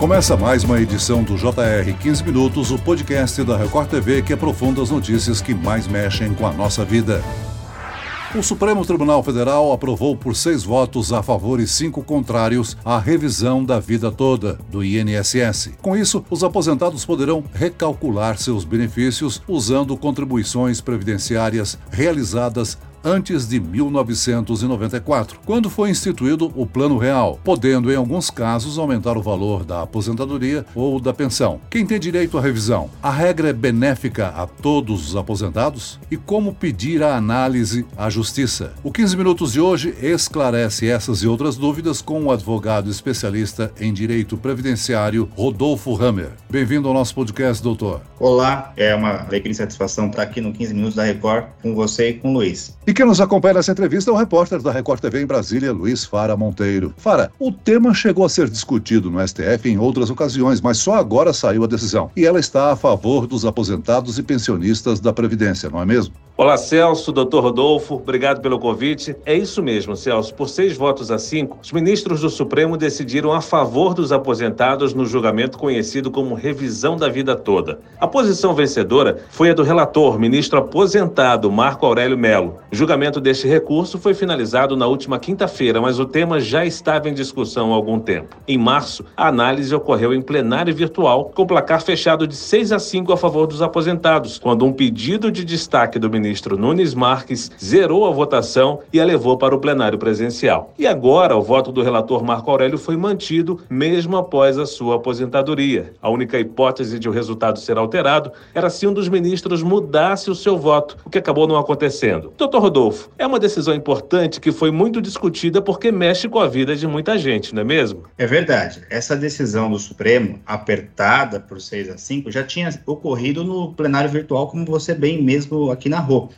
Começa mais uma edição do JR 15 Minutos, o podcast da Record TV que aprofunda as notícias que mais mexem com a nossa vida. O Supremo Tribunal Federal aprovou por seis votos a favor e cinco contrários a revisão da vida toda do INSS. Com isso, os aposentados poderão recalcular seus benefícios usando contribuições previdenciárias realizadas antes de 1994, quando foi instituído o Plano Real, podendo, em alguns casos, aumentar o valor da aposentadoria ou da pensão. Quem tem direito à revisão? A regra é benéfica a todos os aposentados? E como pedir a análise à Justiça? O 15 Minutos de hoje esclarece essas e outras dúvidas com o advogado especialista em direito previdenciário, Rodolfo Hammer. Bem-vindo ao nosso podcast, doutor. Olá, é uma alegria e satisfação estar aqui no 15 Minutos da Record com você e com o Luiz. E quem nos acompanha nessa entrevista é o repórter da Record TV em Brasília, Luiz Fara Monteiro. Fara, o tema chegou a ser discutido no STF em outras ocasiões, mas só agora saiu a decisão. E ela está a favor dos aposentados e pensionistas da Previdência, não é mesmo? Olá, Celso, doutor Rodolfo, obrigado pelo convite. É isso mesmo, Celso. Por seis votos a cinco, os ministros do Supremo decidiram a favor dos aposentados no julgamento conhecido como revisão da vida toda. A posição vencedora foi a do relator, ministro aposentado Marco Aurélio Melo. O julgamento deste recurso foi finalizado na última quinta-feira, mas o tema já estava em discussão há algum tempo. Em março, a análise ocorreu em plenário virtual, com placar fechado de 6 a 5 a favor dos aposentados, quando um pedido de destaque do ministro ministro Nunes Marques zerou a votação e a levou para o plenário presencial. E agora, o voto do relator Marco Aurélio foi mantido mesmo após a sua aposentadoria. A única hipótese de o resultado ser alterado era se um dos ministros mudasse o seu voto, o que acabou não acontecendo. Doutor Rodolfo, é uma decisão importante que foi muito discutida porque mexe com a vida de muita gente, não é mesmo? É verdade. Essa decisão do Supremo, apertada por 6 a 5, já tinha ocorrido no plenário virtual, como você bem mesmo aqui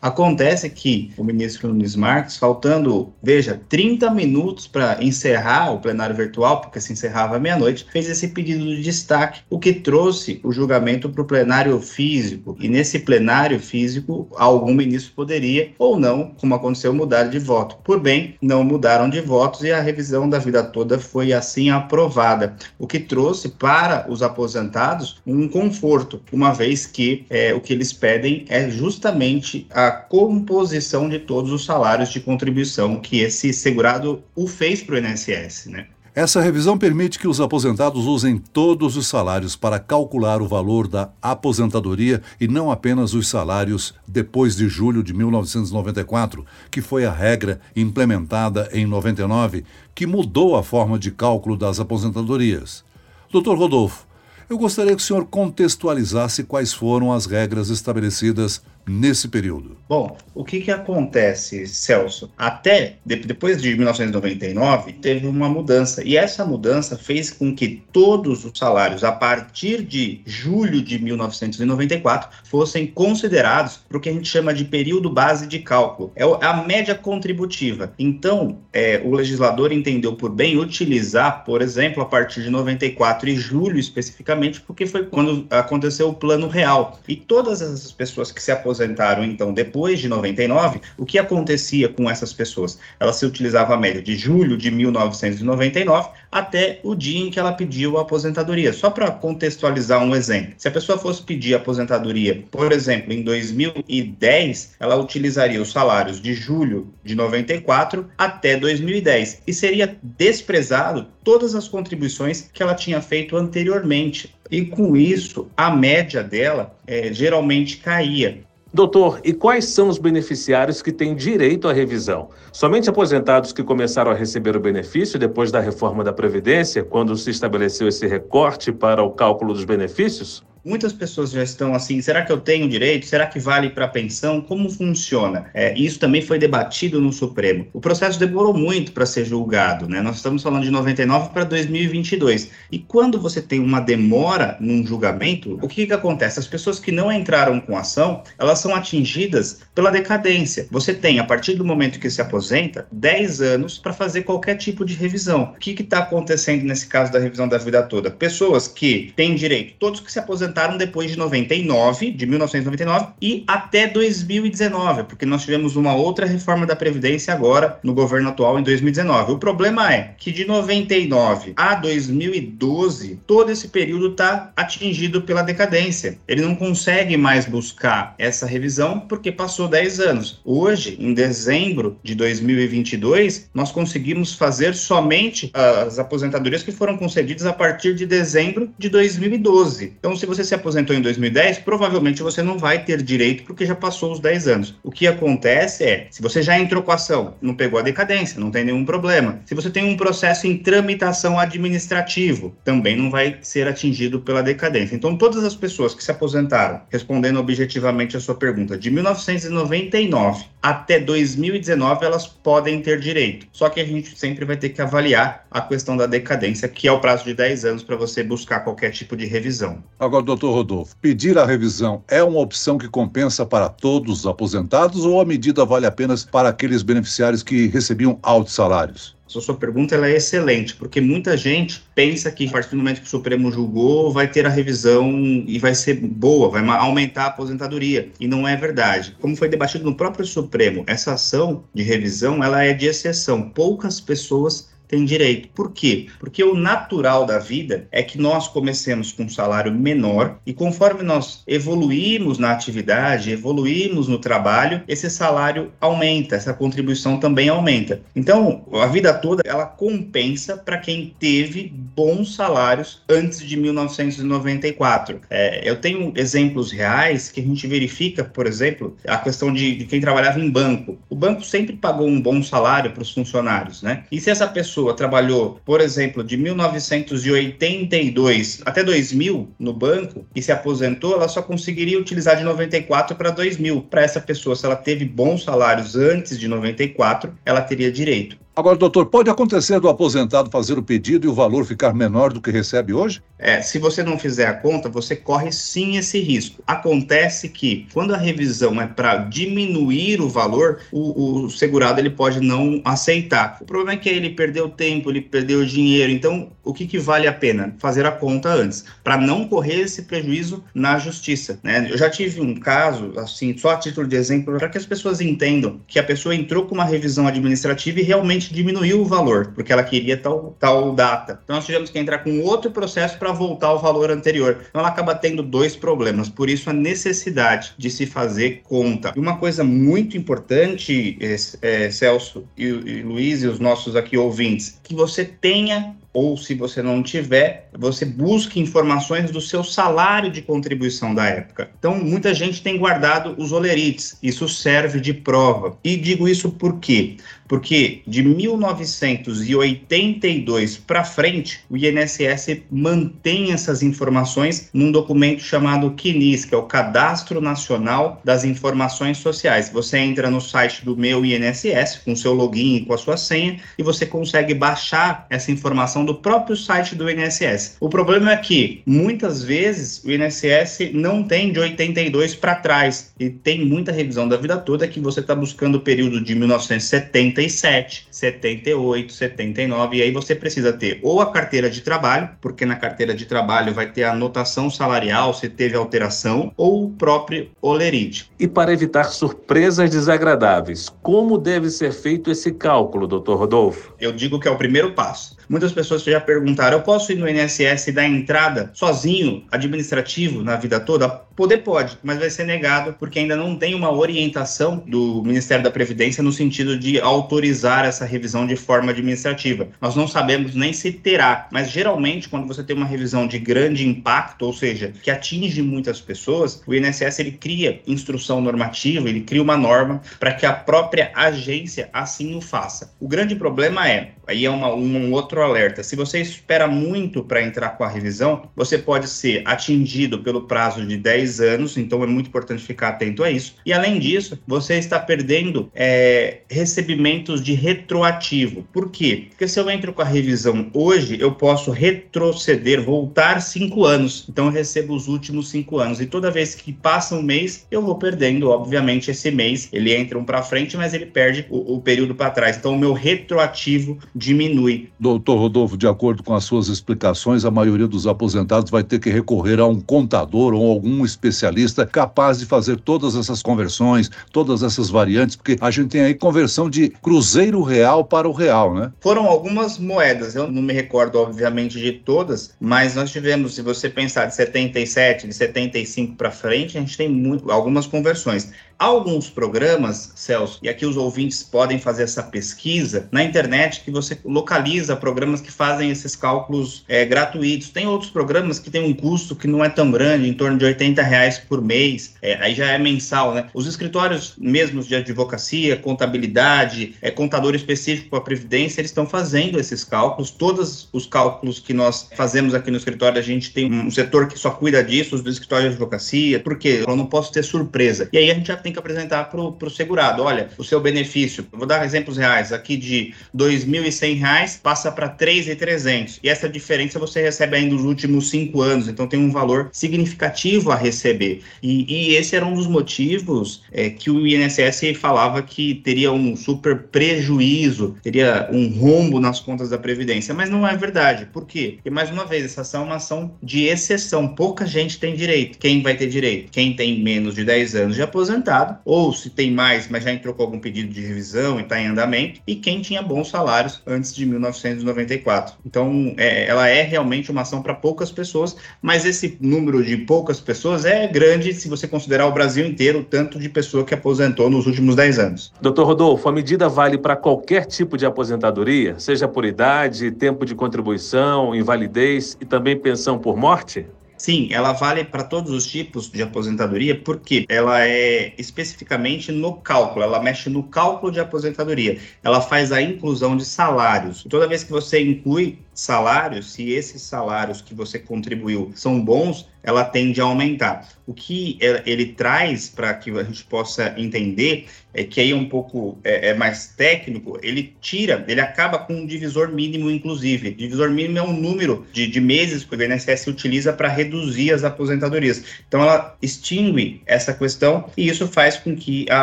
Acontece que o ministro Nunes Marques, faltando, veja, 30 minutos para encerrar o plenário virtual, porque se encerrava meia-noite, fez esse pedido de destaque, o que trouxe o julgamento para o plenário físico. E nesse plenário físico, algum ministro poderia ou não, como aconteceu, mudar de voto. Por bem, não mudaram de votos e a revisão da vida toda foi assim aprovada, o que trouxe para os aposentados um conforto, uma vez que é, o que eles pedem é justamente a composição de todos os salários de contribuição que esse segurado o fez para o INSS, né? Essa revisão permite que os aposentados usem todos os salários para calcular o valor da aposentadoria e não apenas os salários depois de julho de 1994, que foi a regra implementada em 99, que mudou a forma de cálculo das aposentadorias. Dr. Rodolfo, eu gostaria que o senhor contextualizasse quais foram as regras estabelecidas nesse período? Bom, o que, que acontece, Celso? Até de, depois de 1999, teve uma mudança. E essa mudança fez com que todos os salários, a partir de julho de 1994, fossem considerados para o que a gente chama de período base de cálculo. É a média contributiva. Então, é, o legislador entendeu por bem utilizar, por exemplo, a partir de 94 e julho especificamente, porque foi quando aconteceu o plano real. E todas essas pessoas que se aposentaram aposentaram, então, depois de 99, o que acontecia com essas pessoas? Ela se utilizava a média de julho de 1999 até o dia em que ela pediu a aposentadoria. Só para contextualizar um exemplo. Se a pessoa fosse pedir aposentadoria, por exemplo, em 2010, ela utilizaria os salários de julho de 94 até 2010 e seria desprezado todas as contribuições que ela tinha feito anteriormente. E com isso, a média dela é, geralmente caía. Doutor, e quais são os beneficiários que têm direito à revisão? Somente aposentados que começaram a receber o benefício depois da reforma da Previdência, quando se estabeleceu esse recorte para o cálculo dos benefícios? Muitas pessoas já estão assim, será que eu tenho direito? Será que vale para pensão? Como funciona? É, isso também foi debatido no Supremo. O processo demorou muito para ser julgado, né? Nós estamos falando de 99 para 2022. E quando você tem uma demora num julgamento, o que, que acontece? As pessoas que não entraram com ação, elas são atingidas pela decadência. Você tem, a partir do momento que se aposenta, 10 anos para fazer qualquer tipo de revisão. O que está acontecendo nesse caso da revisão da vida toda? Pessoas que têm direito, todos que se aposentam aposentaram depois de 99, de 1999 e até 2019, porque nós tivemos uma outra reforma da Previdência agora no governo atual em 2019. O problema é que de 99 a 2012, todo esse período está atingido pela decadência. Ele não consegue mais buscar essa revisão porque passou 10 anos. Hoje, em dezembro de 2022, nós conseguimos fazer somente as aposentadorias que foram concedidas a partir de dezembro de 2012. Então, se você se aposentou em 2010, provavelmente você não vai ter direito porque já passou os 10 anos. O que acontece é, se você já entrou com a ação, não pegou a decadência, não tem nenhum problema. Se você tem um processo em tramitação administrativo, também não vai ser atingido pela decadência. Então, todas as pessoas que se aposentaram, respondendo objetivamente a sua pergunta, de 1999 até 2019, elas podem ter direito. Só que a gente sempre vai ter que avaliar a questão da decadência, que é o prazo de 10 anos para você buscar qualquer tipo de revisão. Agora, doutor Rodolfo, pedir a revisão é uma opção que compensa para todos os aposentados ou a medida vale apenas para aqueles beneficiários que recebiam altos salários? A sua pergunta ela é excelente, porque muita gente pensa que a partir do momento que o Supremo julgou, vai ter a revisão e vai ser boa, vai aumentar a aposentadoria. E não é verdade. Como foi debatido no próprio Supremo, essa ação de revisão ela é de exceção. Poucas pessoas tem direito. Por quê? Porque o natural da vida é que nós comecemos com um salário menor e conforme nós evoluímos na atividade, evoluímos no trabalho, esse salário aumenta, essa contribuição também aumenta. Então, a vida toda ela compensa para quem teve bons salários antes de 1994. É, eu tenho exemplos reais que a gente verifica, por exemplo, a questão de, de quem trabalhava em banco. O banco sempre pagou um bom salário para os funcionários, né? E se essa pessoa pessoa trabalhou, por exemplo, de 1982 até 2000 no banco e se aposentou, ela só conseguiria utilizar de 94 para 2000. Para essa pessoa, se ela teve bons salários antes de 94, ela teria direito. Agora, doutor, pode acontecer do aposentado fazer o pedido e o valor ficar menor do que recebe hoje? É, se você não fizer a conta, você corre sim esse risco. Acontece que quando a revisão é para diminuir o valor, o, o, segurado ele pode não aceitar. O problema é que ele perdeu tempo, ele perdeu dinheiro. Então, o que, que vale a pena? Fazer a conta antes, para não correr esse prejuízo na justiça. Né? Eu já tive um caso, assim, só a título de exemplo, para que as pessoas entendam que a pessoa entrou com uma revisão administrativa e realmente diminuiu o valor, porque ela queria tal, tal data. Então nós tivemos que entrar com outro processo para voltar ao valor anterior. Então ela acaba tendo dois problemas, por isso a necessidade de se fazer conta. E uma coisa muito importante, é, é, Celso e, e Luiz e os nossos aqui ouvintes, que você tenha ou se você não tiver, você busque informações do seu salário de contribuição da época. Então, muita gente tem guardado os olerites, isso serve de prova. E digo isso por quê? Porque de 1982 para frente, o INSS mantém essas informações num documento chamado CNIS, que é o Cadastro Nacional das Informações Sociais. Você entra no site do meu INSS com seu login e com a sua senha e você consegue baixar essa informação do próprio site do INSS. O problema é que muitas vezes o INSS não tem de 82 para trás e tem muita revisão da vida toda que você está buscando o período de 1970 77, 78, 79, e aí você precisa ter ou a carteira de trabalho, porque na carteira de trabalho vai ter a anotação salarial se teve alteração, ou o próprio olerite. E para evitar surpresas desagradáveis, como deve ser feito esse cálculo, doutor Rodolfo? Eu digo que é o primeiro passo. Muitas pessoas já perguntaram: eu posso ir no INSS e dar entrada sozinho, administrativo, na vida toda? Poder pode, mas vai ser negado porque ainda não tem uma orientação do Ministério da Previdência no sentido de autorizar essa revisão de forma administrativa. Nós não sabemos nem se terá, mas geralmente quando você tem uma revisão de grande impacto, ou seja, que atinge muitas pessoas, o INSS ele cria instrução normativa, ele cria uma norma para que a própria agência assim o faça. O grande problema é, aí é uma, um outro alerta, se você espera muito para entrar com a revisão, você pode ser atingido pelo prazo de 10 10 anos, então é muito importante ficar atento a isso. E além disso, você está perdendo é, recebimentos de retroativo. Por quê? Porque se eu entro com a revisão hoje, eu posso retroceder, voltar cinco anos. Então eu recebo os últimos cinco anos. E toda vez que passa um mês, eu vou perdendo, obviamente, esse mês. Ele entra um para frente, mas ele perde o, o período para trás. Então o meu retroativo diminui. Doutor doutor Rodolfo, de acordo com as suas explicações, a maioria dos aposentados vai ter que recorrer a um contador ou algum especialista capaz de fazer todas essas conversões, todas essas variantes, porque a gente tem aí conversão de cruzeiro real para o real, né? Foram algumas moedas, eu não me recordo, obviamente, de todas, mas nós tivemos, se você pensar de 77, de 75 para frente, a gente tem muito, algumas conversões alguns programas, Celso, e aqui os ouvintes podem fazer essa pesquisa na internet que você localiza programas que fazem esses cálculos é, gratuitos. Tem outros programas que têm um custo que não é tão grande, em torno de 80 reais por mês, é, aí já é mensal, né? Os escritórios mesmos de advocacia, contabilidade, é, contador específico para Previdência, eles estão fazendo esses cálculos. Todos os cálculos que nós fazemos aqui no escritório, a gente tem um setor que só cuida disso, os do escritório de advocacia, porque eu não posso ter surpresa. E aí a gente já tem tem que apresentar para o segurado. Olha, o seu benefício, vou dar exemplos reais, aqui de R$ 2.100 passa para R$ 3.300. E essa diferença você recebe ainda nos últimos cinco anos, então tem um valor significativo a receber. E, e esse era um dos motivos é, que o INSS falava que teria um super prejuízo, teria um rombo nas contas da Previdência, mas não é verdade. Por quê? Porque, mais uma vez, essa ação é uma ação de exceção. Pouca gente tem direito. Quem vai ter direito? Quem tem menos de 10 anos de aposentado ou se tem mais, mas já entrou com algum pedido de revisão e está em andamento, e quem tinha bons salários antes de 1994. Então, é, ela é realmente uma ação para poucas pessoas, mas esse número de poucas pessoas é grande se você considerar o Brasil inteiro, o tanto de pessoa que aposentou nos últimos 10 anos. Doutor Rodolfo, a medida vale para qualquer tipo de aposentadoria, seja por idade, tempo de contribuição, invalidez e também pensão por morte? Sim, ela vale para todos os tipos de aposentadoria, porque ela é especificamente no cálculo, ela mexe no cálculo de aposentadoria. Ela faz a inclusão de salários. Toda vez que você inclui salários, se esses salários que você contribuiu são bons, ela tende a aumentar. O que ele traz para que a gente possa entender é que aí é um pouco é, é, mais técnico, ele tira, ele acaba com um divisor mínimo, inclusive. Divisor mínimo é um número de, de meses que o INSS utiliza para reduzir as aposentadorias. Então ela extingue essa questão e isso faz com que a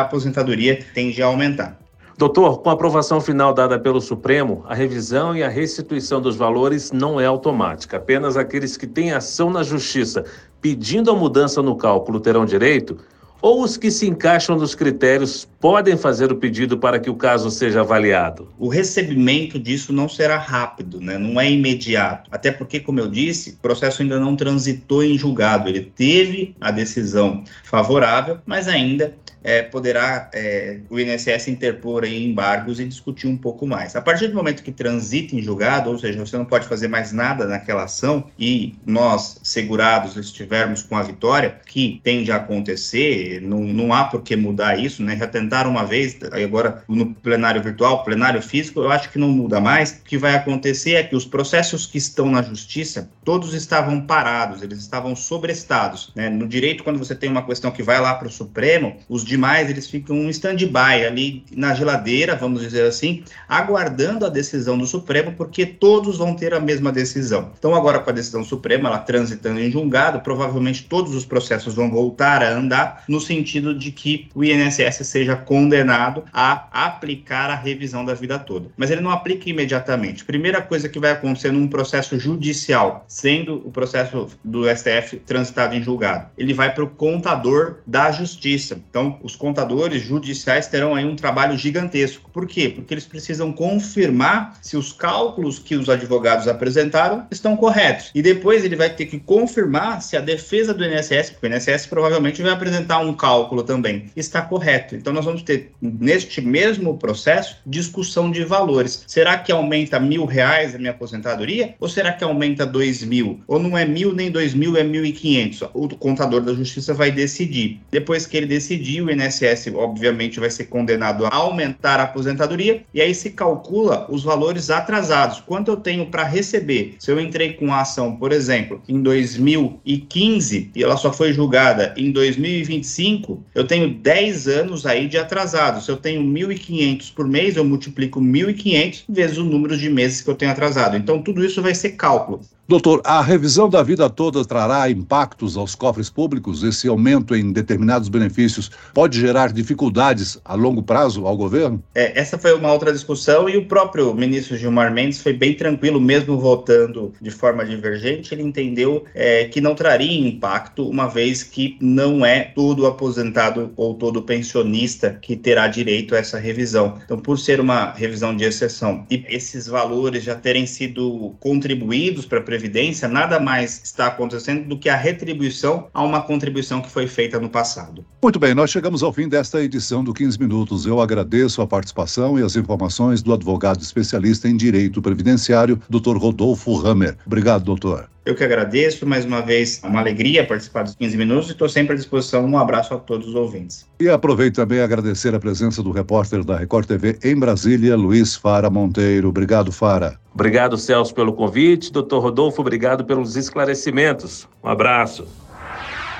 aposentadoria tende a aumentar. Doutor, com a aprovação final dada pelo Supremo, a revisão e a restituição dos valores não é automática. Apenas aqueles que têm ação na Justiça pedindo a mudança no cálculo terão direito? Ou os que se encaixam nos critérios podem fazer o pedido para que o caso seja avaliado? O recebimento disso não será rápido, né? não é imediato. Até porque, como eu disse, o processo ainda não transitou em julgado. Ele teve a decisão favorável, mas ainda é, poderá é, o INSS interpor aí embargos e discutir um pouco mais. A partir do momento que transita em julgado, ou seja, você não pode fazer mais nada naquela ação e nós, segurados, estivermos com a vitória, que tende a acontecer, não, não há por que mudar isso, né? Já tentaram uma vez, agora no plenário virtual, plenário físico, eu acho que não muda mais. O que vai acontecer é que os processos que estão na justiça, todos estavam parados, eles estavam sobrestados. Né? No direito, quando você tem uma questão que vai lá para o Supremo, os demais eles ficam um stand-by ali na geladeira, vamos dizer assim, aguardando a decisão do Supremo, porque todos vão ter a mesma decisão. Então, agora com a decisão Suprema, ela transitando em julgado, provavelmente todos os processos vão voltar a andar no sentido de que o INSS seja condenado a aplicar a revisão da vida toda. Mas ele não aplica imediatamente. Primeira coisa que vai acontecer num processo judicial, sendo o processo do STF transitado em julgado, ele vai para o contador da justiça. Então, os contadores judiciais terão aí um trabalho gigantesco. Por quê? Porque eles precisam confirmar se os cálculos que os advogados apresentaram estão corretos. E depois ele vai ter que confirmar se a defesa do INSS, porque o INSS provavelmente vai apresentar um cálculo também, está correto. Então nós vamos ter, neste mesmo processo, discussão de valores. Será que aumenta mil reais a minha aposentadoria? Ou será que aumenta dois mil? Ou não é mil nem dois mil, é mil e quinhentos? O contador da justiça vai decidir. Depois que ele decidir, o INSS, obviamente, vai ser condenado a aumentar a aposentadoria, e aí se calcula os valores atrasados. Quanto eu tenho para receber? Se eu entrei com a ação, por exemplo, em 2015 e ela só foi julgada em 2025, eu tenho 10 anos aí de atrasado. Se eu tenho 1.500 por mês, eu multiplico 1.500 vezes o número de meses que eu tenho atrasado. Então, tudo isso vai ser cálculo. Doutor, a revisão da vida toda trará impactos aos cofres públicos? Esse aumento em determinados benefícios pode gerar dificuldades a longo prazo ao governo? É, essa foi uma outra discussão e o próprio ministro Gilmar Mendes foi bem tranquilo, mesmo votando de forma divergente. Ele entendeu é, que não traria impacto, uma vez que não é todo aposentado ou todo pensionista que terá direito a essa revisão. Então, por ser uma revisão de exceção e esses valores já terem sido contribuídos para a Previdência, nada mais está acontecendo do que a retribuição a uma contribuição que foi feita no passado. Muito bem, nós chegamos ao fim desta edição do 15 Minutos. Eu agradeço a participação e as informações do advogado especialista em direito previdenciário, Dr. Rodolfo Hammer. Obrigado, doutor. Eu que agradeço mais uma vez, é uma alegria participar dos 15 minutos e estou sempre à disposição. Um abraço a todos os ouvintes. E aproveito também agradecer a presença do repórter da Record TV em Brasília, Luiz Fara Monteiro. Obrigado, Fara. Obrigado, Celso, pelo convite. Doutor Rodolfo, obrigado pelos esclarecimentos. Um abraço.